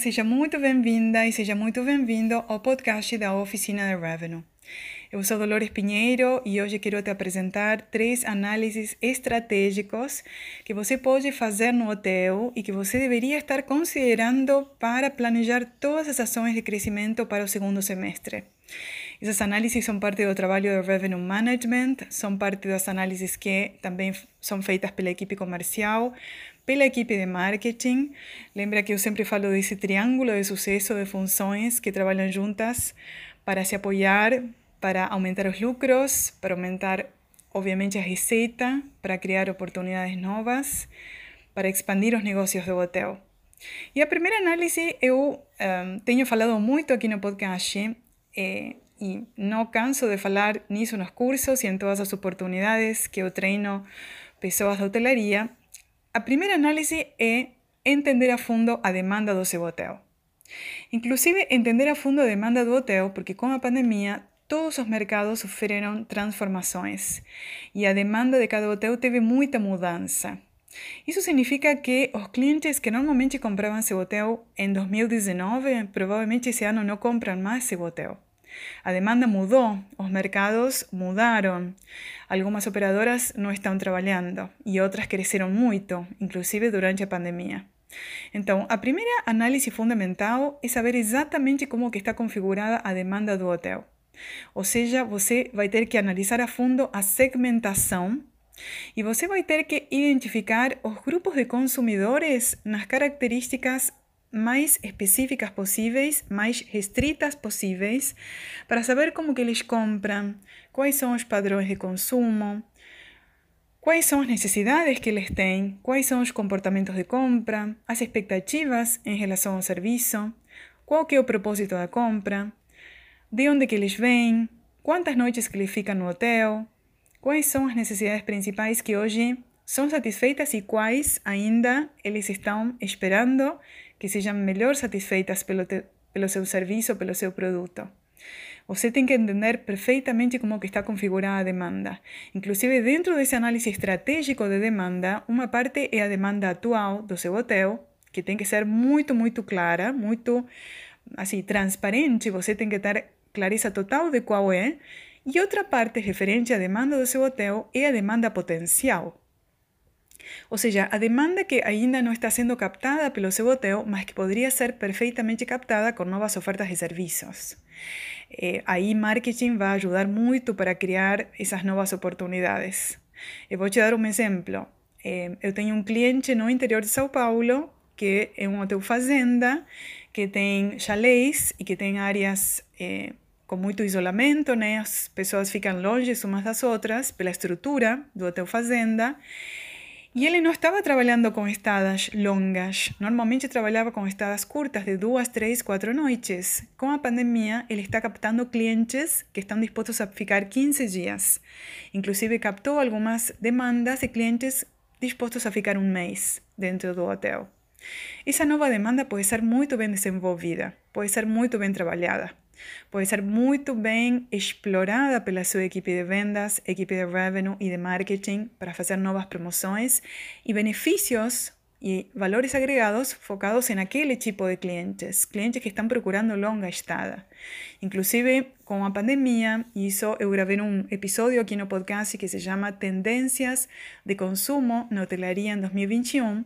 seja muito bem-vinda e seja muito bem-vindo ao podcast da Oficina de Revenue. Eu sou Dolores Pinheiro e hoje quero te apresentar três análises estratégicos que você pode fazer no hotel e que você deveria estar considerando para planejar todas as ações de crescimento para o segundo semestre. Essas análises são parte do trabalho de Revenue Management, são parte das análises que também são feitas pela equipe comercial, pela equipe de marketing. Lembra que eu sempre falo desse triângulo de sucesso de funções que trabalham juntas para se apoiar, para aumentar os lucros, para aumentar, obviamente, a receita, para criar oportunidades novas, para expandir os negócios do hotel. E a primeira análise eu um, tenho falado muito aqui no podcast eh, e não canso de falar nisso nos cursos e em todas as oportunidades que eu treino pessoas da hotelaria, a primeira análise é entender a fundo a demanda do seu hotel. Inclusive, entender a fundo a demanda do hotel, porque com a pandemia todos os mercados sofreram transformações e a demanda de cada hotel teve muita mudança. Isso significa que os clientes que normalmente compravam seu hotel em 2019 provavelmente esse ano não compram mais seu hotel. A demanda mudou, os mercados mudaram. Algumas operadoras não estão trabalhando e outras cresceram muito, inclusive durante a pandemia. Então, a primeira análise fundamental é saber exatamente como que está configurada a demanda do hotel. Ou seja, você vai ter que analisar a fundo a segmentação e você vai ter que identificar os grupos de consumidores nas características mais específicas possíveis, mais restritas possíveis, para saber como que eles compram, quais são os padrões de consumo, quais são as necessidades que eles têm, quais são os comportamentos de compra, as expectativas em relação ao serviço, qual que é o propósito da compra, de onde que eles vêm, quantas noites que eles ficam no hotel, quais são as necessidades principais que hoje são satisfeitas e quais ainda eles estão esperando que sejam melhor satisfeitas pelo, te, pelo seu serviço, pelo seu produto. Você tem que entender perfeitamente como que está configurada a demanda. Inclusive, dentro desse análise estratégico de demanda, uma parte é a demanda atual do seu hotel, que tem que ser muito, muito clara, muito assim, transparente. Você tem que ter clareza total de qual é. E outra parte referente à demanda do seu hotel é a demanda potencial. Ou seja, a demanda que ainda não está sendo captada pelo seu hotel, mas que poderia ser perfeitamente captada com novas ofertas de serviços. Eh, aí, marketing vai ajudar muito para criar essas novas oportunidades. Eu vou te dar um exemplo. Eh, eu tenho um cliente no interior de São Paulo que é um hotel fazenda que tem chalés e que tem áreas eh, com muito isolamento, né? As pessoas ficam longe umas das outras pela estrutura do hotel fazenda e ele não estava trabalhando com estadas longas, normalmente trabalhava com estadas curtas de duas, três, quatro noites. Com a pandemia, ele está captando clientes que estão dispostos a ficar 15 dias. Inclusive, captou algumas demandas de clientes dispostos a ficar um mês dentro do hotel. Essa nova demanda pode ser muito bem desenvolvida, pode ser muito bem trabalhada. Pode ser muito bem explorada pela sua equipe de vendas, equipe de revenue e de marketing para fazer novas promoções e benefícios e valores agregados focados em aquele tipo de clientes, clientes que estão procurando longa estada. Inclusive, com a pandemia, isso eu gravei um episódio aqui no podcast que se chama Tendências de Consumo na Hotelaria em 2021,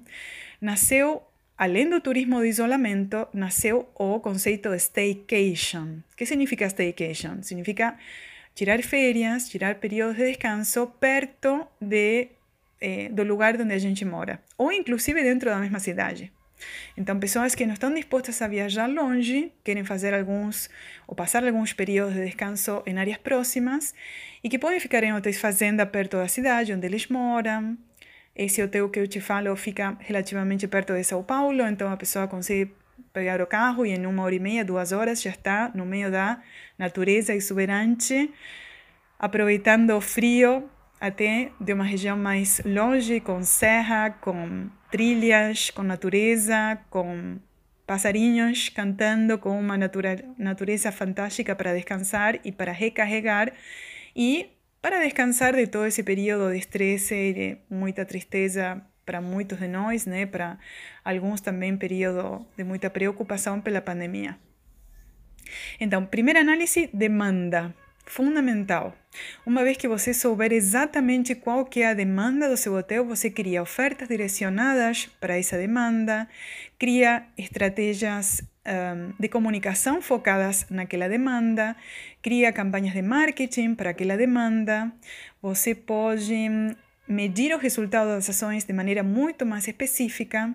nasceu Além do turismo de isolamento, nasceu o conceito de staycation. O que significa staycation? Significa tirar férias, tirar períodos de descanso perto de, eh, do lugar onde a gente mora, ou inclusive dentro da mesma cidade. Então, pessoas que não estão dispostas a viajar longe, querem fazer alguns ou passar alguns períodos de descanso em áreas próximas e que podem ficar em hotéis fazenda perto da cidade onde eles moram, esse hotel que eu te falo fica relativamente perto de São Paulo, então a pessoa consegue pegar o carro e em uma hora e meia, duas horas já está no meio da natureza exuberante, aproveitando o frio até de uma região mais longe, com serra, com trilhas, com natureza, com passarinhos cantando, com uma natura, natureza fantástica para descansar e para recarregar. E para descansar de todo ese periodo de estrés y de mucha tristeza para muitos de nós, né? Para alguns também período de muita preocupação pela pandemia. Então, primeira análise, demanda. Fundamental. Uma vez que você souber exatamente qual que é a demanda do seu hotel, você cria ofertas direcionadas para essa demanda, cria estratégias um, de comunicação focadas naquela demanda, cria campanhas de marketing para aquela demanda. Você pode medir os resultados das ações de maneira muito mais específica.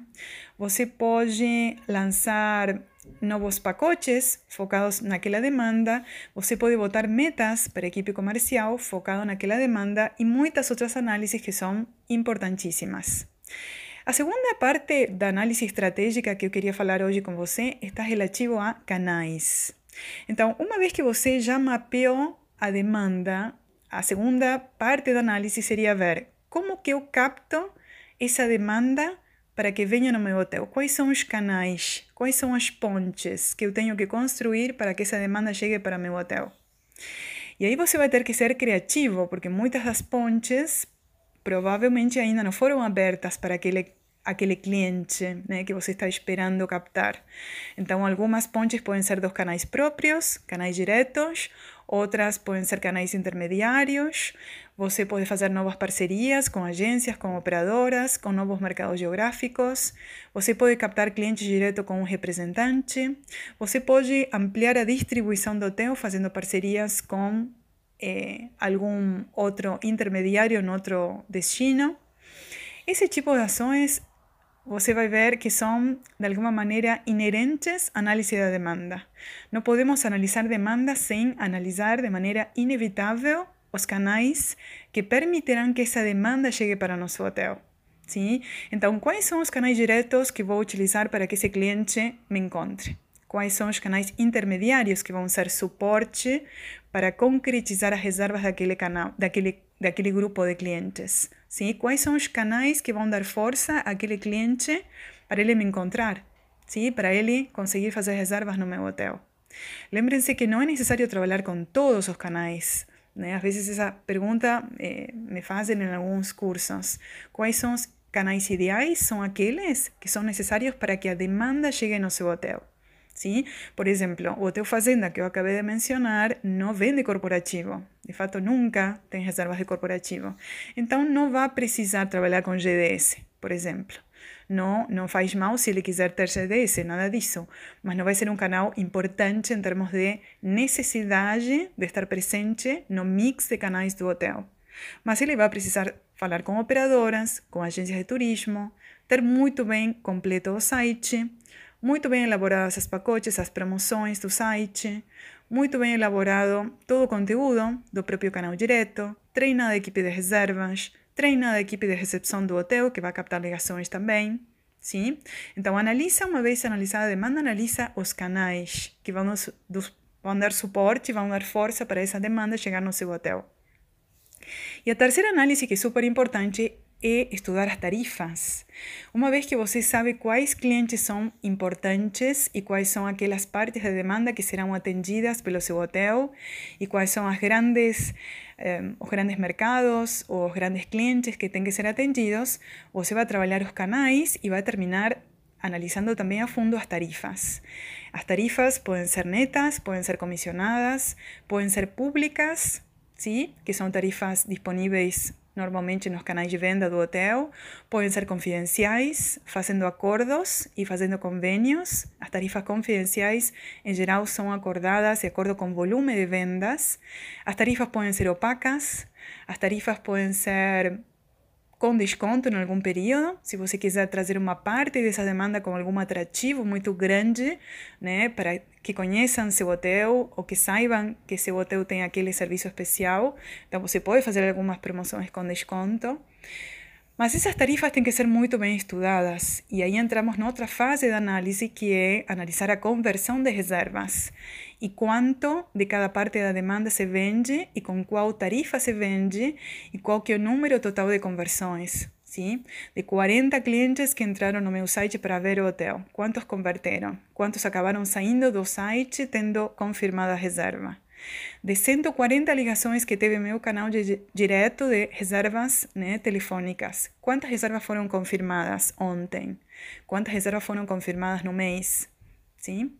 Você pode lançar novos pacotes focados naquela demanda, você pode botar metas para a equipe comercial focado naquela demanda e muitas outras análises que são importantíssimas. A segunda parte da análise estratégica que eu queria falar hoje com você está relativo a canais. Então, uma vez que você já mapeou a demanda, a segunda parte da análise seria ver como que eu capto essa demanda para que venha no meu hotel? Quais são os canais? Quais são as pontes que eu tenho que construir para que essa demanda chegue para meu hotel? E aí você vai ter que ser criativo, porque muitas das pontes provavelmente ainda não foram abertas para aquele aquele cliente né, que você está esperando captar. Então, algumas pontes podem ser dos canais próprios, canais diretos, outras podem ser canais intermediários. Você pode fazer novas parcerias com agências, com operadoras, com novos mercados geográficos. Você pode captar clientes direto com um representante. Você pode ampliar a distribuição do hotel fazendo parcerias com eh, algum outro intermediário em outro destino. Esse tipo de ações você vai ver que são, de alguma maneira, inerentes à análise da demanda. Não podemos analisar demanda sem analisar de maneira inevitável os canais que permitirão que essa demanda chegue para nosso hotel. Sim? Então, quais são os canais diretos que vou utilizar para que esse cliente me encontre? Quais são os canais intermediários que vão ser suporte para concretizar as reservas daquele canal, daquele, daquele grupo de clientes? Sim? Quais são os canais que vão dar força àquele cliente para ele me encontrar? Sim? Para ele conseguir fazer reservas no meu hotel. Lembrem-se que não é necessário trabalhar com todos os canais. Né? Às vezes essa pergunta eh, me fazem em alguns cursos. Quais são os canais ideais? São aqueles que são necessários para que a demanda chegue no seu hotel. Sim? Por exemplo, o hotel fazenda que eu acabei de mencionar não vende corporativo. De fato, nunca tem reservas de corporativo. Então, não vai precisar trabalhar com GDS, por exemplo. Não, não faz mal se ele quiser ter GDS, nada disso. Mas não vai ser um canal importante em termos de necessidade de estar presente no mix de canais do hotel. Mas ele vai precisar falar com operadoras, com agências de turismo, ter muito bem completo o site, muito bem elaboradas as pacotes, as promoções do site, muito bem elaborado todo o conteúdo do próprio canal direto, treinada a equipe de reservas, treinada a equipe de recepção do hotel, que vai captar ligações também. Sim? Então, analisa, uma vez analisada a demanda, analisa os canais que vão, nos, dos, vão dar suporte, vão dar força para essa demanda chegar no seu hotel. E a terceira análise, que é super importante, é estudar as tarifas. Uma vez que você sabe quais clientes são importantes e quais são aquelas partes de demanda que serão atendidas pelo seu hotel e quais são as grandes, eh, grandes mercados ou os grandes clientes que têm que ser atendidos, você vai trabalhar os canais e vai terminar analisando também a fundo as tarifas. As tarifas podem ser netas, podem ser comissionadas, podem ser públicas, ¿sí? que são tarifas disponíveis normalmente nos canais de venda do hotel, podem ser confidenciais, fazendo acordos e fazendo convênios. As tarifas confidenciais, em geral, são acordadas de acordo com o volume de vendas. As tarifas podem ser opacas, as tarifas podem ser com desconto em algum período, se você quiser trazer uma parte dessa demanda com algum atrativo muito grande, né, para que conheçam seu hotel ou que saibam que seu hotel tem aquele serviço especial, então você pode fazer algumas promoções com desconto. Mas essas tarifas têm que ser muito bem estudadas e aí entramos noutra fase da análise que é analisar a conversão de reservas e quanto de cada parte da demanda se vende e com qual tarifa se vende e qual que é o número total de conversões. Sim? De 40 clientes que entraram no meu site para ver o hotel, quantos converteram? Quantos acabaram saindo do site tendo confirmada a reserva? De 140 ligações que teve meu canal de, de reservas né, telefônicas. Quantas reservas foram confirmadas ontem? Quantas reservas foram confirmadas no mês? Sim?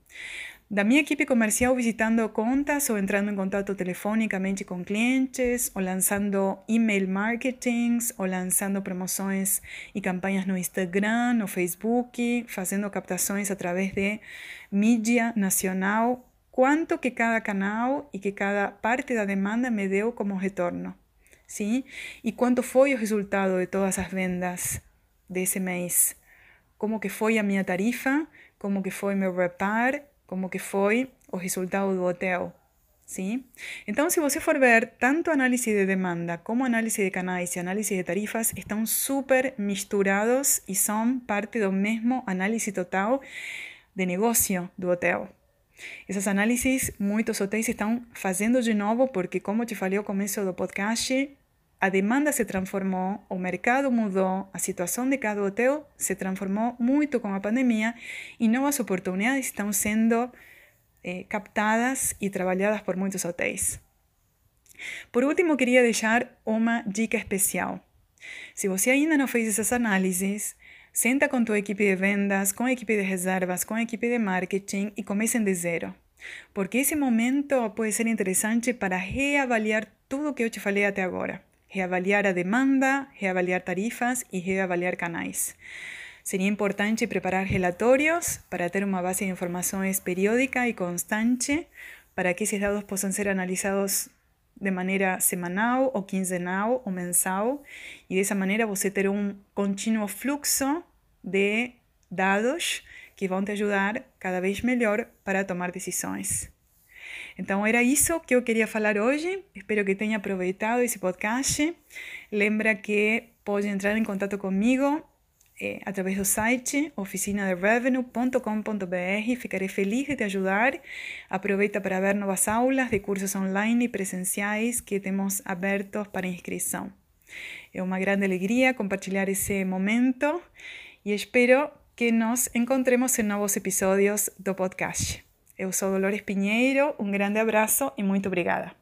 Da minha equipe comercial visitando contas ou entrando em contato telefonicamente com clientes, ou lançando email marketings, ou lançando promoções e campanhas no Instagram, no Facebook, fazendo captações através de mídia nacional quanto que cada canal e que cada parte da demanda me deu como retorno, sim? E quanto foi o resultado de todas as vendas desse mês? Como que foi a minha tarifa? Como que foi meu repar? Como que foi o resultado do hotel? Sim? Então, se você for ver, tanto análise de demanda como análise de canais e análise de tarifas estão super misturados e são parte do mesmo análise total de negócio do hotel. Essas análises muitos hotéis estão fazendo de novo porque, como te falei ao começo do podcast, a demanda se transformou, o mercado mudou, a situação de cada hotel se transformou muito com a pandemia e novas oportunidades estão sendo eh, captadas e trabalhadas por muitos hotéis. Por último, queria deixar uma dica especial. Se você ainda não fez essas análises, Senta com tua equipe de vendas, com a equipe de reservas, com a equipe de marketing e comecem de zero. Porque esse momento pode ser interessante para reavaliar tudo o que eu te falei até agora. Reavaliar a demanda, reavaliar tarifas e reavaliar canais. Seria importante preparar relatórios para ter uma base de informações periódica e constante para que esses dados possam ser analisados de maneira semanal ou quinzenal ou mensal e dessa maneira você ter um contínuo fluxo de dados que vão te ajudar cada vez melhor para tomar decisões. Então era isso que eu queria falar hoje. Espero que tenha aproveitado esse podcast. Lembra que pode entrar em contato comigo eh, através do site oficinaderevenue.com.br. Ficarei feliz de te ajudar. Aproveita para ver novas aulas de cursos online e presenciais que temos abertos para inscrição. É uma grande alegria compartilhar esse momento e espero que nos encontremos em novos episódios do podcast. Eu sou Dolores Pinheiro, um grande abraço e muito obrigada.